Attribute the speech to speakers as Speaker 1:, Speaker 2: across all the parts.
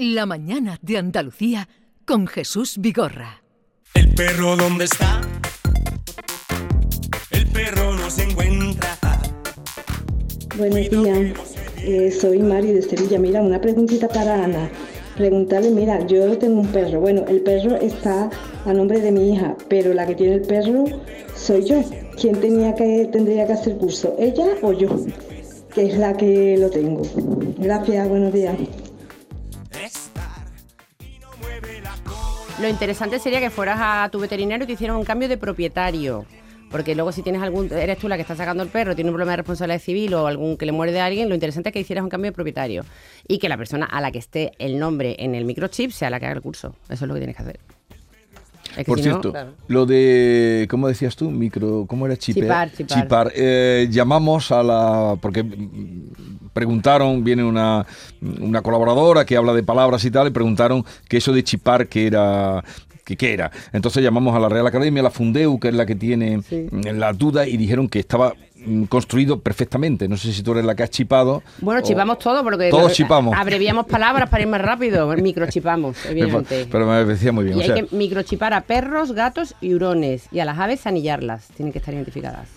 Speaker 1: La mañana de Andalucía con Jesús Vigorra.
Speaker 2: ¿El perro dónde está? El perro no se encuentra.
Speaker 3: Buenos días, eh, soy Mari de Sevilla. Mira, una preguntita para Ana. Preguntarle, mira, yo tengo un perro. Bueno, el perro está a nombre de mi hija, pero la que tiene el perro soy yo. ¿Quién tenía que, tendría que hacer curso? ¿Ella o yo? Que es la que lo tengo. Gracias, buenos días.
Speaker 4: Lo interesante sería que fueras a tu veterinario y te hicieran un cambio de propietario. Porque luego si tienes algún, eres tú la que está sacando el perro, tiene un problema de responsabilidad civil o algún que le muerde a alguien, lo interesante es que hicieras un cambio de propietario y que la persona a la que esté el nombre en el microchip sea la que haga el curso. Eso es lo que tienes que hacer. Es que
Speaker 5: Por
Speaker 4: si no,
Speaker 5: cierto,
Speaker 4: claro.
Speaker 5: lo de, ¿cómo decías tú? Micro, ¿cómo era? Chipe-
Speaker 4: Chipar, chipar.
Speaker 5: Eh, llamamos a la, porque preguntaron, viene una, una colaboradora que habla de palabras y tal, y preguntaron que eso de chipar que era... que qué era. Entonces llamamos a la Real Academia, a la Fundeu, que es la que tiene
Speaker 4: Sí.
Speaker 5: la duda, y dijeron que estaba construido perfectamente. No sé si tú eres la que has chipado.
Speaker 4: Bueno, chipamos todo porque
Speaker 5: Todos chipamos.
Speaker 4: abreviamos palabras para ir más rápido. Microchipamos, evidentemente.
Speaker 5: Pero me parecía muy bien.
Speaker 4: y
Speaker 5: o
Speaker 4: hay
Speaker 5: sea,
Speaker 4: que microchipar a perros, gatos y hurones. Y a las aves anillarlas. Tienen que estar identificadas.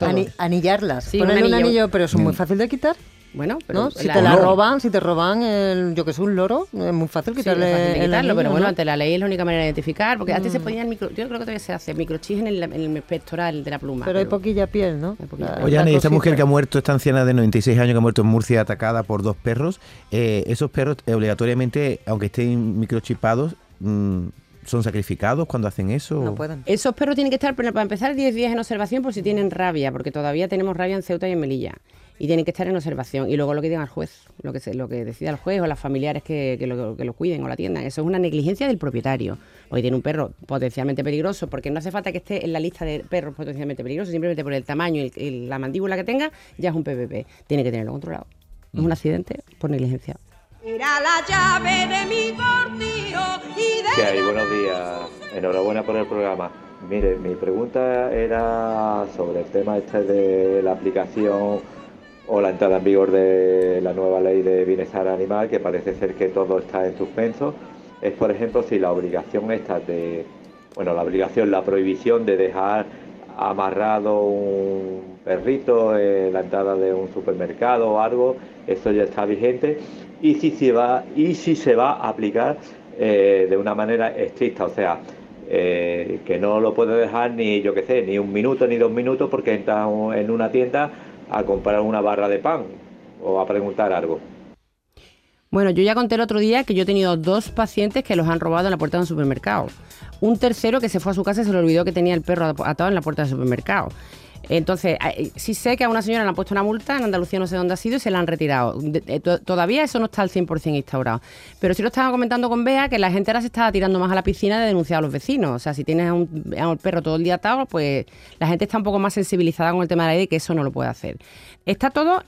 Speaker 6: Ani- anillarlas.
Speaker 4: Sí,
Speaker 6: Ponerle
Speaker 4: un
Speaker 6: un
Speaker 4: anillo.
Speaker 6: anillo, pero es muy fácil de quitar.
Speaker 4: Bueno, pero
Speaker 6: ¿no? Si
Speaker 4: la-
Speaker 6: te la
Speaker 5: no.
Speaker 6: roban, si te roban, el, yo que sé, un loro, es muy fácil
Speaker 4: Sí, es
Speaker 6: quitarle
Speaker 4: fácil
Speaker 6: el
Speaker 4: quitarlo,
Speaker 6: anillo,
Speaker 4: pero bueno,
Speaker 6: ¿no?
Speaker 4: ante la ley es la única manera de identificar, porque antes se ponían micro, yo creo que todavía se hace microchips en el, en el pectoral de la pluma.
Speaker 6: Pero hay poquilla piel, ¿no?
Speaker 4: Poquilla piel.
Speaker 7: Oye, Ana, esta mujer que ha muerto, esta anciana de 96 años que ha muerto en Murcia atacada por dos perros, eh, esos perros eh, obligatoriamente, aunque estén microchipados, mm, ¿son sacrificados cuando hacen eso?
Speaker 6: No pueden.
Speaker 4: Esos perros tienen que estar, pero para empezar, 10 días en observación por si tienen rabia, porque todavía tenemos rabia en Ceuta y en Melilla. Y tienen que estar en observación. Y luego lo que diga el juez, lo que, se, lo que decida el juez o las familiares que, que lo, que lo cuiden o la atiendan. Eso es una negligencia del propietario. Porque tiene un perro potencialmente peligroso, porque no hace falta que esté en la lista de perros potencialmente peligrosos, simplemente por el tamaño y, el- y la mandíbula que tenga, ya es un PPP. Tiene que tenerlo controlado. Es un accidente por negligencia.
Speaker 8: Era la llave de mi cortijo y de
Speaker 9: ¿Qué hay? Buenos días. Enhorabuena por el programa. Mire, mi pregunta era sobre el tema este de la aplicación o la entrada en vigor de la nueva ley de bienestar animal, que parece ser que todo está en suspenso. Es, por ejemplo, si la obligación esta de, bueno, la obligación, la prohibición de dejar amarrado un perrito en la entrada de un supermercado o algo, eso ya está vigente. Y si se va, y si se va a aplicar eh, de una manera estricta, o sea, eh, que no lo puede dejar ni, yo qué sé, ni un minuto ni dos minutos porque entra un- en una tienda a comprar una barra de pan o a preguntar algo.
Speaker 4: Bueno, yo ya conté el otro día que yo he tenido dos pacientes que los han robado en la puerta de un supermercado. Un tercero que se fue a su casa y se le olvidó que tenía el perro atado en la puerta del supermercado. Entonces, eh, sí sé que a una señora le han puesto una multa, en Andalucía no sé dónde ha sido, y se la han retirado. Todavía eso no está al 100% instaurado. Pero sí lo estaba comentando con Bea, que la gente ahora se está tirando más a la piscina de denunciar a los vecinos. O sea, si tienes un, a un perro todo el día atado, pues la gente está un poco más sensibilizada con el tema de la ley de que eso no lo puede hacer. Está todo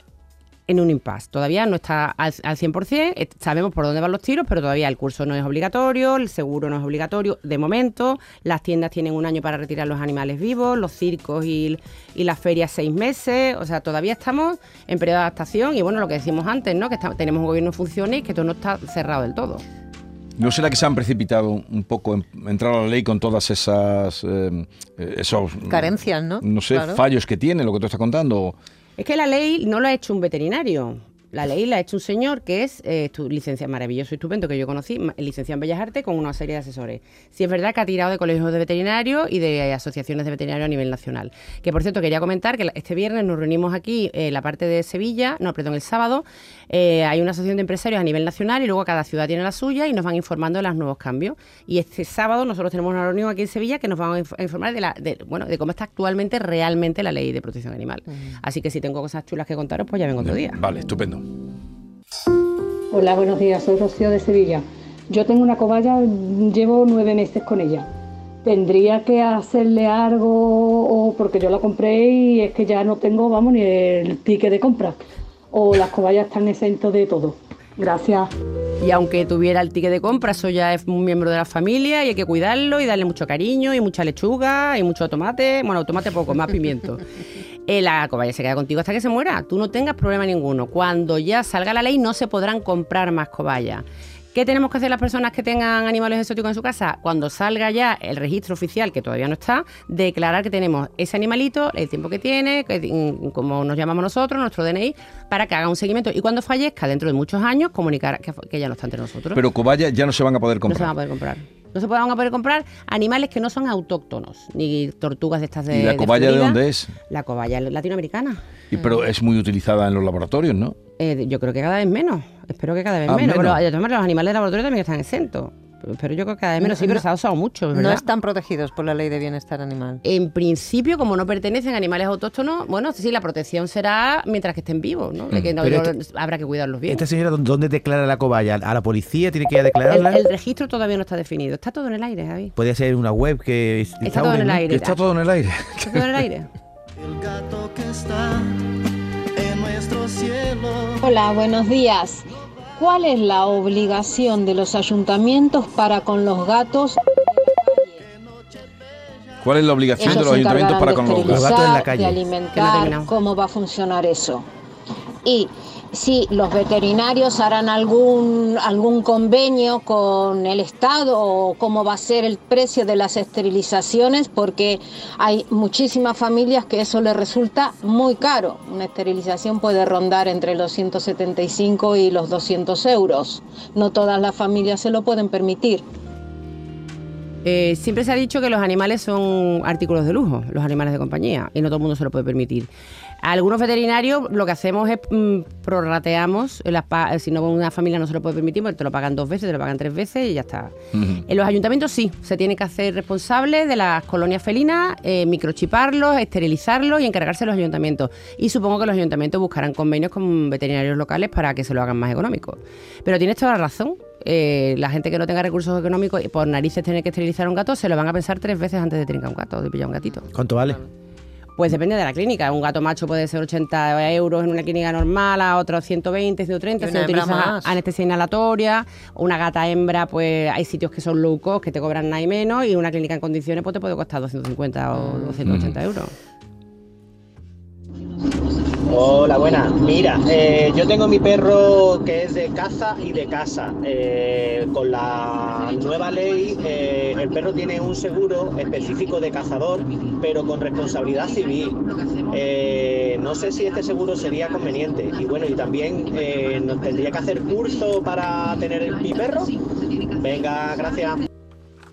Speaker 4: en un impasse. Todavía no está al, al 100%, eh, sabemos por dónde van los tiros, pero todavía el curso no es obligatorio, el seguro no es obligatorio de momento, las tiendas tienen un año para retirar los animales vivos, los circos y, y las ferias seis meses, o sea, todavía estamos en periodo de adaptación y bueno, lo que decimos antes, ¿no? que está- tenemos un gobierno en funciones y que todo no está cerrado del todo.
Speaker 5: ¿No será que se han precipitado un poco en entrar a la ley con todas esas eh, eh, esos
Speaker 6: Carencias, ¿no?
Speaker 5: No sé,
Speaker 6: Claro.
Speaker 5: fallos que tiene lo que tú estás contando?
Speaker 4: Es que la ley no la ha hecho un veterinario. La ley la ha hecho un señor que es eh, licenciado maravilloso y estupendo que yo conocí, licenciado en Bellas Artes con una serie de asesores. Sí es verdad que ha tirado de colegios de veterinarios y de eh, asociaciones de veterinarios a nivel nacional. Que por cierto quería comentar que este viernes nos reunimos aquí eh, la parte de Sevilla, no, perdón, el sábado. eh, hay una asociación de empresarios a nivel nacional y luego cada ciudad tiene la suya y nos van informando de los nuevos cambios. Y este sábado nosotros tenemos una reunión aquí en Sevilla que nos van a inf- a informar de, la, de, bueno, de cómo está actualmente realmente la ley de protección animal. Así que si tengo cosas chulas que contaros, pues ya vengo otro día.
Speaker 5: Vale, estupendo.
Speaker 10: Hola, buenos días, soy Rocío de Sevilla. Yo tengo una cobaya, llevo nueve meses con ella. ¿Tendría que hacerle algo o porque yo la compré y es que ya no tengo, vamos, ni el ticket de compra? ¿O las cobayas están exentos de todo? Gracias.
Speaker 4: Y aunque tuviera el ticket de compra, eso ya es un miembro de la familia y hay que cuidarlo y darle mucho cariño y mucha lechuga y mucho tomate. Bueno, tomate poco, más pimiento. La cobaya se queda contigo hasta que se muera. Tú no tengas problema ninguno. Cuando ya salga la ley no se podrán comprar más cobayas. ¿Qué tenemos que hacer las personas que tengan animales exóticos en su casa? Cuando salga ya el registro oficial, que todavía no está, declarar que tenemos ese animalito, el tiempo que tiene, que, mm, como nos llamamos nosotros, nuestro DNI, para que haga un seguimiento. Y cuando fallezca, dentro de muchos años, comunicar que, que ya no está entre nosotros.
Speaker 5: Pero cobayas ya no se van a poder
Speaker 4: no se van a
Speaker 5: comprar.
Speaker 4: poder comprar. No se van a poder comprar animales que no son autóctonos, ni tortugas de estas de.
Speaker 5: ¿Y la cobaya de dónde es?
Speaker 4: La cobaya latinoamericana.
Speaker 5: Y, pero es muy utilizada en los laboratorios, ¿no?
Speaker 4: Eh, yo creo que cada vez menos. Espero que cada vez
Speaker 5: Ah,
Speaker 4: menos.
Speaker 5: menos.
Speaker 4: Pero maneras, los animales de laboratorio también están exentos. Pero yo creo que cada vez menos. Sí, pero se ha usado mucho,
Speaker 6: No están protegidos por la ley de bienestar animal.
Speaker 4: En principio, como no pertenecen a animales autóctonos, bueno, sí, la protección será mientras que estén vivos, ¿no? De que no- no-
Speaker 7: este-
Speaker 4: habrá que cuidarlos bien.
Speaker 7: ¿Esta señora dó- dónde declara la cobaya? ¿A la policía tiene que ir a
Speaker 4: El,
Speaker 7: declararla?
Speaker 4: el registro todavía no está definido. Está todo en el aire, Javi.
Speaker 7: Puede ser una web que es-
Speaker 4: Está todo en el aire.
Speaker 5: Está todo en el aire.
Speaker 4: Está todo en el aire.
Speaker 11: Hola, buenos días. ¿Cuál es la obligación de los ayuntamientos para con los gatos?
Speaker 5: ¿Cuál es la obligación de los ayuntamientos para con los gatos?
Speaker 7: calle.
Speaker 11: de
Speaker 4: no
Speaker 11: alimentar,
Speaker 4: terminamos.
Speaker 11: cómo va a funcionar eso. Y si los veterinarios harán algún, algún convenio con el Estado o cómo va a ser el precio de las esterilizaciones, porque hay muchísimas familias que eso les resulta muy caro. Una esterilización puede rondar entre los 175 y los 200 euros. No todas las familias se lo pueden permitir.
Speaker 4: Eh, siempre se ha dicho que los animales son artículos de lujo, los animales de compañía, y no todo el mundo se lo puede permitir. Algunos veterinarios lo que hacemos es mm, prorrateamos, las pa- si no una familia no se lo puede permitir, pues te lo pagan dos veces, te lo pagan tres veces y ya está. En los ayuntamientos sí, se tiene que hacer responsable de las colonias felinas, eh, microchiparlos, esterilizarlos y encargarse los ayuntamientos. Y supongo que los ayuntamientos buscarán convenios con veterinarios locales para que se lo hagan más económico. Pero tienes toda la razón. eh, la gente que no tenga recursos económicos y por narices tener que esterilizar a un gato, se lo van a pensar tres veces antes de trincar un gato, de pillar un gatito.
Speaker 7: ¿Cuánto vale?
Speaker 4: Pues depende de la clínica. Un gato macho puede ser 80 euros en una clínica normal, a otro 120, 130,
Speaker 6: Y
Speaker 4: si
Speaker 6: una hembra
Speaker 4: utilizas
Speaker 6: más.
Speaker 4: anestesia inhalatoria. Una gata hembra, pues hay sitios que son low cost, que te cobran nada y menos, y una clínica en condiciones pues te puede costar 250 o 280 euros.
Speaker 12: Hola, buenas. Mira, eh, yo tengo mi perro que es de caza y de casa. Eh, con la nueva ley, eh, el perro tiene un seguro específico de cazador, pero con responsabilidad civil. No sé si este seguro sería conveniente. Y bueno, y también nos tendría que hacer curso para tener mi perro. Venga, gracias.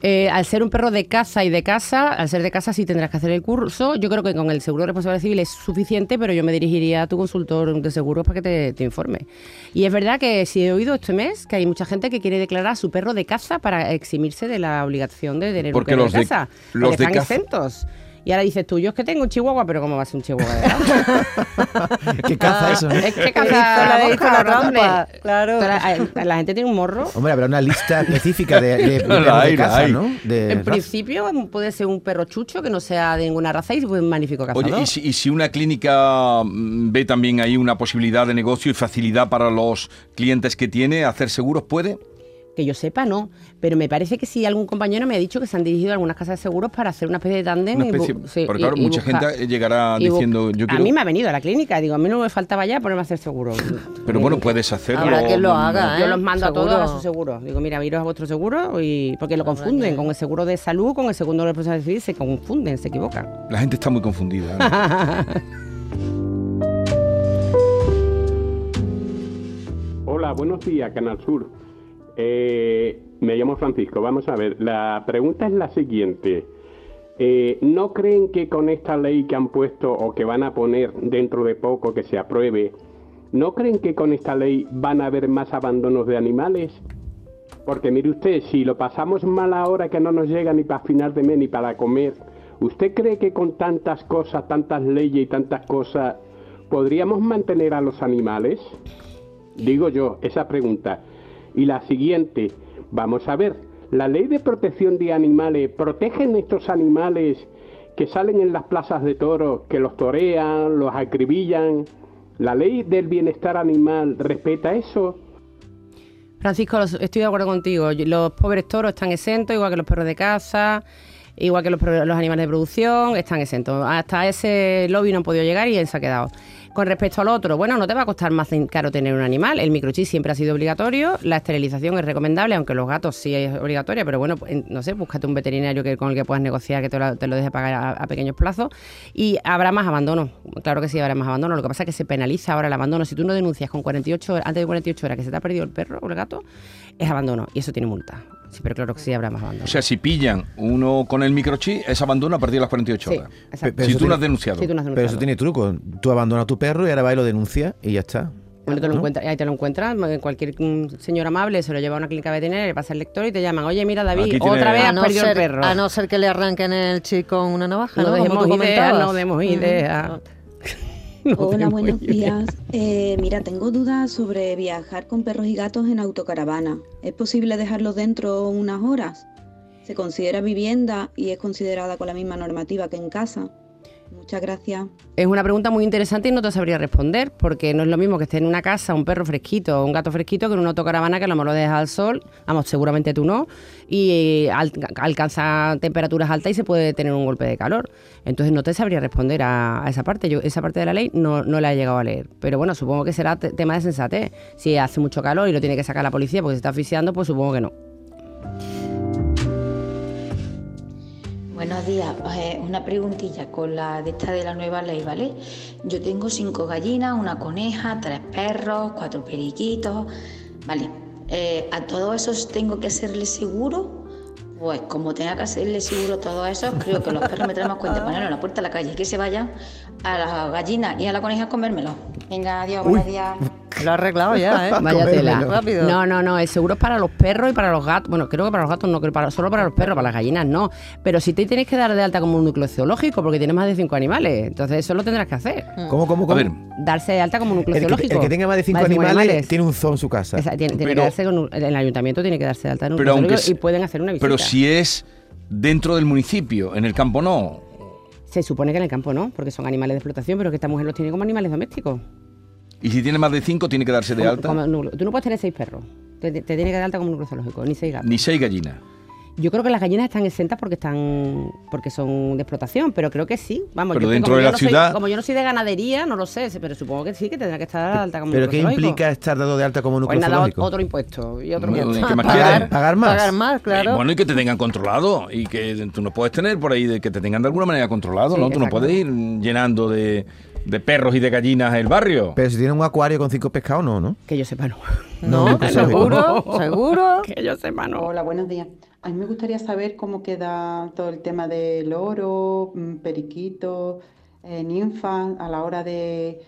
Speaker 4: Eh, al ser un perro de casa y de casa, al ser de casa sí tendrás que hacer el curso. Yo creo que con el seguro de responsabilidad civil es suficiente, pero yo me dirigiría a tu consultor de seguros para que te, te informe. Y es verdad que sí he oído este mes que hay mucha gente que quiere declarar a su perro de caza para eximirse de la obligación de tener
Speaker 5: Porque
Speaker 4: un perro
Speaker 5: los
Speaker 4: de
Speaker 5: de-
Speaker 4: casa.
Speaker 5: los de
Speaker 4: están
Speaker 5: caza-
Speaker 4: exentos. Y ahora dices tú, yo es que tengo un chihuahua, pero ¿cómo va a ser un chihuahua?
Speaker 7: ¿Qué caza eso? no?
Speaker 4: es que caza
Speaker 6: la-
Speaker 4: la,
Speaker 6: hizo la trampa, claro.
Speaker 4: La, la gente tiene un morro.
Speaker 7: Hombre, habrá una lista específica de, de,
Speaker 5: hay,
Speaker 7: casa. ¿no? De
Speaker 4: En
Speaker 7: raza.
Speaker 4: principio puede ser un perro chucho que no sea de ninguna raza y un magnífico cazador.
Speaker 5: Oye, ¿y si, y si una clínica mm, ve también ahí una posibilidad de negocio y facilidad para los clientes que tiene, hacer seguros, ¿puede?
Speaker 4: Que yo sepa, no. Pero me parece que sí, algún compañero me ha dicho que se han dirigido a algunas casas de seguros para hacer una especie de tándem. Y sí,
Speaker 5: porque
Speaker 4: y-
Speaker 5: claro,
Speaker 4: y
Speaker 5: mucha
Speaker 4: buscar-
Speaker 5: gente llegará diciendo, yo quiero...
Speaker 4: A mí me ha venido a la clínica. Digo, a mí no me faltaba ya ponerme a hacer seguro.
Speaker 5: Pero bueno, puedes hacerlo.
Speaker 6: Habrá quien lo haga,
Speaker 4: Yo
Speaker 6: ¿eh?
Speaker 4: los mando a todos a su seguro. Digo, mira, iros a vuestro seguro y porque lo confunden con el seguro de salud, con el segundo de responsabilidad civil, se confunden, se equivocan.
Speaker 5: La gente está muy confundida. ¿no?
Speaker 13: Hola, buenos días, Canal Sur. Eh, me llamo Francisco. Vamos a ver, la pregunta es la siguiente. Eh, ¿No creen que con esta ley que han puesto o que van a poner dentro de poco que se apruebe, ¿no creen que con esta ley van a haber más abandonos de animales? Porque mire usted, si lo pasamos mal ahora que no nos llega ni para final de mes ni para comer, ¿usted cree que con tantas cosas, tantas leyes y tantas cosas, podríamos mantener a los animales? Digo yo, esa pregunta. Y la siguiente, vamos a ver, la ley de protección de animales, ¿protegen estos animales que salen en las plazas de toros, que los torean, los acribillan? ¿La ley del bienestar animal respeta eso?
Speaker 4: Francisco, estoy de acuerdo contigo. Los pobres toros están exentos, igual que los perros de casa. Igual que los, animales de producción, están exentos. Hasta ese lobby no han podido llegar y se ha quedado. Con respecto al otro, bueno, no te va a costar más caro tener un animal. El microchip siempre ha sido obligatorio. La esterilización es recomendable, aunque los gatos sí es obligatoria. Pero bueno, no sé, búscate un veterinario que, con el que puedas negociar, que te lo, te lo deje pagar a, a pequeños plazos. Y habrá más abandono. Claro que sí, habrá más abandono. Lo que pasa es que se penaliza ahora el abandono. Si tú no denuncias con 48 horas, antes de 48 horas que se te ha perdido el perro o el gato, es abandono. Y eso tiene multa. Sí, pero claro que sí habrá más abandono.
Speaker 5: O sea, si pillan uno con el microchip, es abandono a partir de las 48
Speaker 4: Sí,
Speaker 5: horas.
Speaker 4: exacto.
Speaker 7: Pero
Speaker 5: si tú no
Speaker 7: tiene-
Speaker 5: has denunciado.
Speaker 4: Si tú no has
Speaker 7: Pero eso
Speaker 4: denunciado.
Speaker 7: tiene truco. Tú abandonas a tu perro y ahora va y lo denuncia y ya está.
Speaker 4: Bueno, te lo
Speaker 7: ¿no?
Speaker 4: encuentras, ahí te lo encuentras, cualquier mm, señor amable se lo lleva a una clínica veterinaria, le pasa el lector y te llaman, oye, mira David, otra vez has
Speaker 6: no,
Speaker 4: perdido
Speaker 6: ser,
Speaker 4: el perro.
Speaker 6: a no ser que le arranquen el chico con una navaja,
Speaker 4: No
Speaker 6: ¿no?
Speaker 4: Ideas,
Speaker 6: comentabas.
Speaker 4: no demos
Speaker 6: Ujú.
Speaker 4: ideas. No
Speaker 14: Hola, buenos días. Eh, mira, tengo dudas sobre viajar con perros y gatos en autocaravana. ¿Es posible dejarlos dentro unas horas? ¿Se considera vivienda y es considerada con la misma normativa que en casa? Muchas gracias.
Speaker 4: Es una pregunta muy interesante y no te sabría responder, porque no es lo mismo que esté en una casa un perro fresquito o un gato fresquito que en una autocaravana que a lo mejor lo dejas al sol, vamos, seguramente tú no, y eh, al- alcanza temperaturas altas y se puede tener un golpe de calor. Entonces no te sabría responder a, esa parte. Yo esa parte de la ley no, no la he llegado a leer. Pero bueno, supongo que será te- tema de sensatez. Si hace mucho calor y lo tiene que sacar la policía porque se está asfixiando, pues supongo que no.
Speaker 15: Buenos días, Eh, una preguntilla con la de esta de la nueva ley, ¿vale? Yo tengo cinco gallinas, una coneja, tres perros, cuatro periquitos, ¿vale? Eh, ¿A todos esos tengo que hacerle seguro? Pues como tenga que hacerle seguro a todos esos, creo que los perros me traen más cuenta ponerlo en la puerta de la calle que se vayan a las gallinas y a la coneja a comérmelo. Venga, adiós, buenos días.
Speaker 6: Lo ha arreglado ya, ¿eh?
Speaker 4: Vaya tela.
Speaker 6: Rápido.
Speaker 4: No, no, no, el seguro es para los perros y para los gatos. Bueno, creo que para los gatos no, creo para, solo para los perros, para las gallinas no. Pero si te tienes que dar de alta como un núcleo zoológico porque tienes más de cinco animales, entonces eso lo tendrás que hacer.
Speaker 7: ¿Cómo, cómo, cómo?
Speaker 5: A ver,
Speaker 4: Darse de alta como un núcleo
Speaker 7: el, que,
Speaker 4: zoológico.
Speaker 7: el que tenga más de cinco animales, tiene un zoo en su casa.
Speaker 4: Esa- tiene, tiene
Speaker 5: Pero-
Speaker 4: que darse con un- el ayuntamiento tiene que darse de alta en un
Speaker 5: Pero
Speaker 4: núcleo y pueden hacer una visita.
Speaker 5: pero si es dentro del municipio, en el campo no.
Speaker 4: Se supone que en el campo no, porque son animales de explotación, pero que esta mujer los tiene como animales domésticos.
Speaker 5: Y si tiene más de cinco, tiene que darse de
Speaker 4: Como-
Speaker 5: alta.
Speaker 4: como. Tú no puedes tener seis perros. Te, te- tiene que dar alta como un zoológico, ni seis gatos.
Speaker 5: Ni seis gallinas.
Speaker 4: Yo creo que las gallinas están exentas porque están porque son de explotación, pero creo que sí. Vamos,
Speaker 5: Pero
Speaker 4: yo
Speaker 5: dentro de
Speaker 4: yo
Speaker 5: la
Speaker 4: no soy-
Speaker 5: ciudad-
Speaker 4: como yo no soy de ganadería, no lo sé, pero supongo que sí, que tendrá que estar alta como
Speaker 7: ¿Pero qué implica estar dado de alta como
Speaker 4: Pues
Speaker 7: núcleo
Speaker 4: nada,
Speaker 7: zoológico?
Speaker 4: otro impuesto y otro
Speaker 5: Bueno,
Speaker 4: impuesto.
Speaker 5: ¿qué más
Speaker 7: Pagar, más.
Speaker 6: Pagar más, claro.
Speaker 5: Eh, bueno, y que te tengan controlado. Y que tú no puedes tener por ahí de que te tengan de alguna manera controlado,
Speaker 4: Sí,
Speaker 5: ¿no? Tú no puedes ir llenando de, de perros y de gallinas el barrio.
Speaker 7: Pero si tiene un acuario con cinco pescados, no, ¿no?
Speaker 4: Que yo sepa, no.
Speaker 6: No,
Speaker 7: núcleo
Speaker 6: seguro, seguro.
Speaker 4: Que yo sepa, no.
Speaker 16: Hola, buenos días. A mí me gustaría saber cómo queda todo el tema del oro, mm, periquito, eh, ninfa, a la hora de,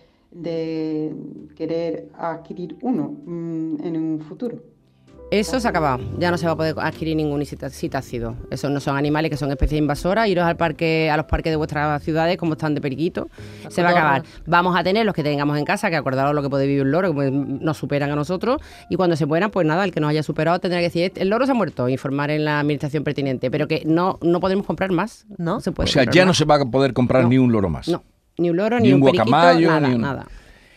Speaker 16: querer adquirir uno mm, en un futuro.
Speaker 4: Eso se ha acabado. Ya no se va a poder adquirir ningún citácido. Esos no son animales que son especies invasoras. Iros al parque, a los parques de vuestras ciudades, como están de periquito. Se va a acabar. Vamos a tener los que tengamos en casa, que acordaros lo que puede vivir un loro, que pues, nos superan a nosotros. Y cuando se mueran, pues nada, el que nos haya superado tendrá que decir, el loro se ha muerto, informar en la administración pertinente. Pero que no, no podemos comprar más.
Speaker 6: No.
Speaker 4: se puede
Speaker 5: o sea,
Speaker 4: comprar
Speaker 5: ya no se va a poder comprar
Speaker 4: No.
Speaker 5: ni un loro más.
Speaker 4: No, ni un loro,
Speaker 5: Ni
Speaker 4: ni,
Speaker 5: un
Speaker 4: un, periquito,
Speaker 5: guacamayo,
Speaker 4: nada,
Speaker 5: ni un-
Speaker 4: nada.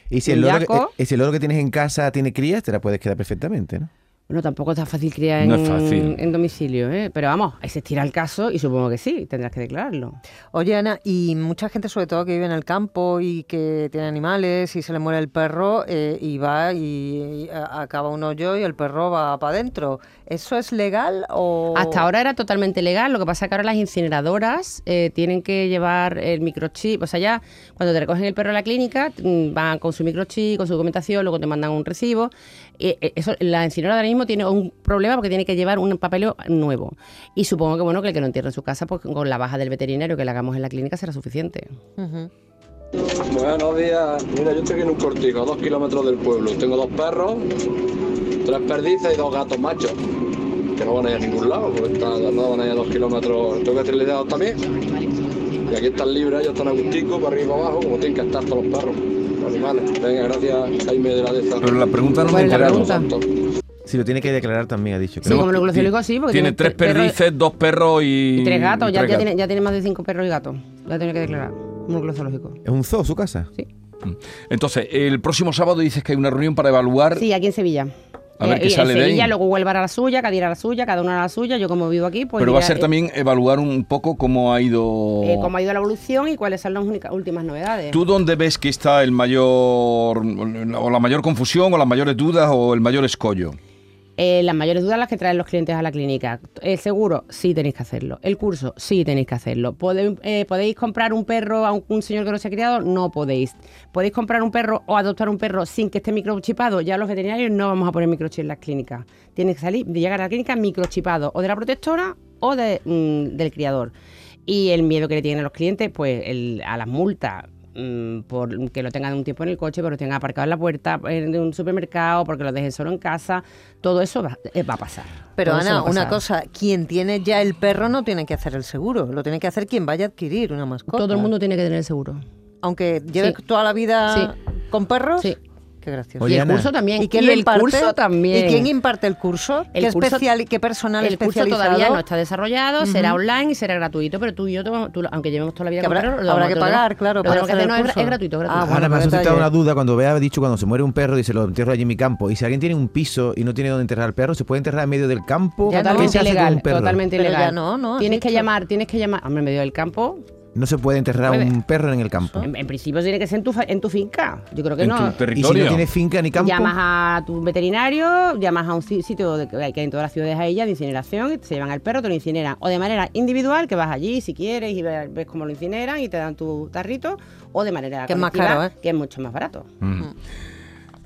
Speaker 7: Y si el, loro que, eh, si el loro que tienes en casa tiene crías, te la puedes quedar perfectamente, ¿no?
Speaker 4: Bueno, tampoco está fácil criar en,
Speaker 5: No es fácil.
Speaker 4: en domicilio, ¿eh? Pero vamos, ahí se estira el caso y supongo que sí, tendrás que declararlo.
Speaker 6: Oye, Ana, y mucha gente, sobre todo que vive en el campo y que tiene animales y se le muere el perro eh, y va y, acaba un hoyo y el perro va para adentro. ¿Eso es legal o...?
Speaker 4: Hasta ahora era totalmente legal, lo que pasa es que ahora las incineradoras eh, tienen que llevar el microchip, o sea, ya cuando te recogen el perro a la clínica, mm, van con su microchip, con su documentación, luego te mandan un recibo. Eh, eh, eso, la incineradora ahora mismo tiene un problema porque tiene que llevar un papeleo nuevo. Y supongo que bueno que el que lo entierre en su casa, pues con la baja del veterinario que le hagamos en la clínica será suficiente.
Speaker 6: Ujú.
Speaker 17: Buenos días. Mira, yo estoy aquí en un cortijo, a dos kilómetros del pueblo. Tengo dos perros, tres perdices y dos gatos machos. Que no van a ir a ningún lado, porque están, no van a ir a dos kilómetros. Tengo que esterilizados también. Y aquí están libres, ellos están agusticos, para arriba y para abajo, como tienen que estar todos los perros, animales. Venga, gracias, Jaime de la Deza.
Speaker 5: Pero la pregunta no me
Speaker 4: ¿Cuál es la
Speaker 5: interesa.
Speaker 4: pregunta?
Speaker 7: Si lo tiene que declarar también, ha dicho.
Speaker 4: Sí, como núcleo zoológico sí, porque
Speaker 5: Tiene tres
Speaker 4: perros
Speaker 5: perdices, dos perros y.
Speaker 4: y tres gatos,
Speaker 5: y
Speaker 4: ya,
Speaker 5: tres
Speaker 4: ya
Speaker 5: gatos.
Speaker 4: tiene, ya tiene más de cinco perros y gatos. Ya tiene que declarar. Un núcleo zoológico.
Speaker 7: ¿Es un zoo su casa?
Speaker 4: Sí.
Speaker 5: Entonces, el próximo sábado dices que hay una reunión para evaluar.
Speaker 4: Sí, aquí en Sevilla.
Speaker 5: A ver
Speaker 4: Eh,
Speaker 5: qué sale
Speaker 4: en
Speaker 5: de
Speaker 4: Sevilla,
Speaker 5: ahí.
Speaker 4: luego Huelva hará la suya, Cádiz hará la suya, cada uno hará la suya. Yo como vivo aquí, pues...
Speaker 5: Pero va a ser
Speaker 4: eh,
Speaker 5: también evaluar un poco cómo ha ido...
Speaker 4: eh, cómo ha ido la evolución y cuáles son las únicas, últimas novedades.
Speaker 5: ¿Tú dónde ves que está el mayor, o la mayor confusión, o las mayores dudas, o el mayor escollo?
Speaker 4: Eh, las mayores dudas las que traen los clientes a la clínica. El seguro, sí tenéis que hacerlo. El curso, sí tenéis que hacerlo. Pode- eh, ¿Podéis comprar un perro a un, señor que no se ha criado? No podéis. ¿Podéis comprar un perro o adoptar un perro sin que esté microchipado? Ya los veterinarios no vamos a poner microchip en las clínicas. Tiene que salir, de llegar a la clínica microchipado o de la protectora o de, mm, del criador. Y el miedo que le tienen los clientes, pues el- a las multas mm, por que lo tengan un tiempo en el coche, porque lo tengan aparcado en la puerta eh, de un supermercado, porque lo dejen solo en casa, todo eso va, eh, va a pasar.
Speaker 6: Pero
Speaker 4: Todo
Speaker 6: Ana, una cosa, quien tiene ya el perro no tiene que hacer el seguro, lo tiene que hacer quien vaya a adquirir una mascota.
Speaker 4: Todo el mundo tiene que tener el seguro.
Speaker 6: Aunque lleves
Speaker 4: Sí.
Speaker 6: toda la vida
Speaker 4: Sí.
Speaker 6: con perros.
Speaker 4: Sí.
Speaker 6: Qué gracioso.
Speaker 7: Oye,
Speaker 4: y el curso también.
Speaker 6: ¿Y quién
Speaker 4: y
Speaker 6: lo
Speaker 4: el
Speaker 6: imparte?
Speaker 4: curso también.
Speaker 6: ¿Y quién imparte el curso?
Speaker 4: El
Speaker 6: ¿Qué,
Speaker 4: curso-
Speaker 6: especial, ¿Qué personal
Speaker 4: el curso
Speaker 6: especializado?
Speaker 4: todavía no está desarrollado, será online y será gratuito, pero tú y yo, te- tú- aunque llevemos toda la vida
Speaker 6: Que
Speaker 4: con
Speaker 6: habrá-
Speaker 4: perros, lo
Speaker 6: habrá que
Speaker 4: lo
Speaker 6: pagar, claro,
Speaker 4: lo que
Speaker 6: hacer el
Speaker 4: no, es,
Speaker 6: curso.
Speaker 4: es gratuito, es gratuito.
Speaker 6: Ah, bueno,
Speaker 7: Ahora me ha suscitado una duda cuando ha dicho cuando se muere un perro, dice lo entierro allí en mi campo. Y si alguien tiene un piso y no tiene dónde enterrar al perro, ¿se puede enterrar en medio del campo?
Speaker 6: Ya
Speaker 7: ¿Qué
Speaker 4: totalmente
Speaker 7: se hace con
Speaker 4: ilegal,
Speaker 7: un perro?
Speaker 4: totalmente
Speaker 6: Pero
Speaker 4: ilegal.
Speaker 6: no, ¿no?
Speaker 4: Tienes que llamar, tienes que llamar, hombre, en medio del campo.
Speaker 7: No se puede enterrar
Speaker 4: Puede.
Speaker 7: un perro en el campo.
Speaker 4: En, en principio tiene que ser en tu, fa- en tu finca. Yo creo que
Speaker 5: En
Speaker 4: no.
Speaker 5: tu
Speaker 7: Y si
Speaker 5: territorio.
Speaker 7: no tiene finca ni campo,
Speaker 4: Llamas a tu veterinario, llamas a un si- sitio de, que hay en todas las ciudades a ella de incineración, se llevan al perro, te lo incineran. O de manera individual, que vas allí si quieres y ves, cómo lo incineran y te dan tu tarrito, o de manera
Speaker 6: Que es más caro, ¿eh?
Speaker 4: que es mucho más barato.
Speaker 5: Mm.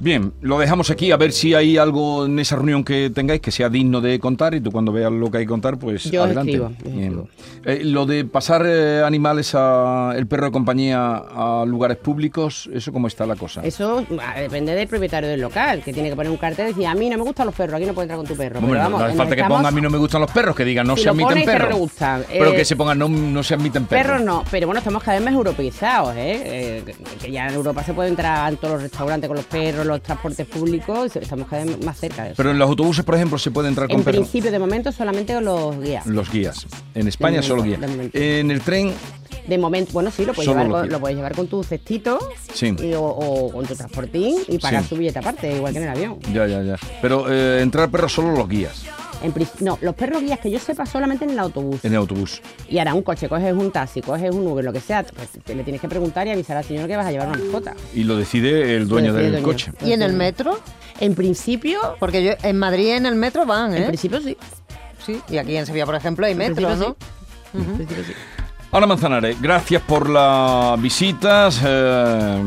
Speaker 5: Bien, lo dejamos aquí a ver si hay algo en esa reunión que tengáis que sea digno de contar y tú cuando veas lo que hay que contar, pues
Speaker 4: Yo
Speaker 5: adelante.
Speaker 4: escribo, escribo.
Speaker 5: Eh, lo de pasar eh, animales a el perro de compañía a lugares públicos, ¿eso cómo está la cosa?
Speaker 4: Eso depende del propietario del local, que tiene que poner un cartel y decir, a mí no me gustan los perros, aquí no puedes entrar con tu perro.
Speaker 5: Hombre,
Speaker 4: Pero
Speaker 5: no,
Speaker 4: vamos,
Speaker 5: no hace falta que ponga a mí no me gustan los perros, que digan no
Speaker 4: Si
Speaker 5: se admiten
Speaker 4: no
Speaker 5: perros. Pero
Speaker 4: eh,
Speaker 5: que se pongan no, no se admiten perros.
Speaker 4: Perros no, pero bueno, estamos cada vez más europeizados, ¿eh? Eh, que ya en Europa se puede entrar en todos los restaurantes con los perros, los transportes públicos, estamos cada vez más cerca de eso.
Speaker 5: Pero en los autobuses, por ejemplo, se puede entrar con
Speaker 4: en principio, de momento, solamente con los guías.
Speaker 5: Los guías. En España solo guías. En el tren,
Speaker 4: De momento, bueno, sí, lo puedes, llevar con, lo puedes llevar con tu cestito
Speaker 5: Sí.
Speaker 4: y- o, o con tu transportín y pagar
Speaker 5: Sí.
Speaker 4: su billete aparte, igual que en el avión.
Speaker 5: ya, ya, ya. Pero eh, entrar perros solo los guías
Speaker 4: En no, los perros guías que yo sepa solamente en el autobús.
Speaker 5: en el autobús.
Speaker 4: Y ahora un coche, coges un taxi, coges un Uber, lo que sea, pues te- le tienes que preguntar y avisar al señor que vas a llevar una mascota.
Speaker 5: Y lo decide el dueño
Speaker 4: decide el
Speaker 5: del
Speaker 4: dueño.
Speaker 5: coche.
Speaker 6: ¿Y en el metro?
Speaker 4: En principio,
Speaker 6: Porque yo en Madrid en el metro van, ¿eh?
Speaker 4: en principio sí.
Speaker 6: Sí, y aquí en Sevilla, por ejemplo, hay
Speaker 4: En
Speaker 6: metro,
Speaker 4: principio
Speaker 6: ¿no?
Speaker 4: En principio sí.
Speaker 5: Ana Manzanares, gracias por las visitas, eh,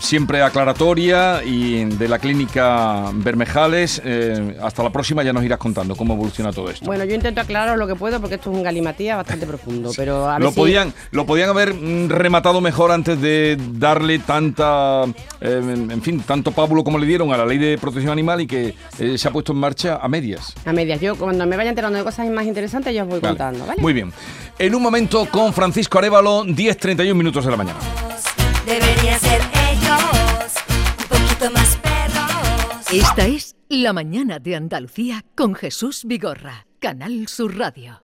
Speaker 5: siempre aclaratoria y de la clínica Bermejales. eh, hasta la próxima ya nos irás contando cómo evoluciona todo esto.
Speaker 4: Bueno, yo intento aclarar lo que puedo porque esto es un galimatía bastante profundo, pero a ver
Speaker 5: Lo
Speaker 4: si-
Speaker 5: podían, lo podían haber mm, rematado mejor antes de darle tanta, eh, en fin, tanto pábulo como le dieron a la ley de protección animal y que eh, se ha puesto en marcha a medias.
Speaker 4: A medias. Yo cuando me vaya enterando de cosas más interesantes, yo os voy
Speaker 5: Vale.
Speaker 4: contando, ¿vale?
Speaker 5: Muy bien. En un momento con Francisco Arevalo, 10.31 minutos de la mañana.
Speaker 18: Deberían ser ellos un poquito más perros.
Speaker 1: Esta es La Mañana de Andalucía con Jesús Vigorra, Canal Sur Radio.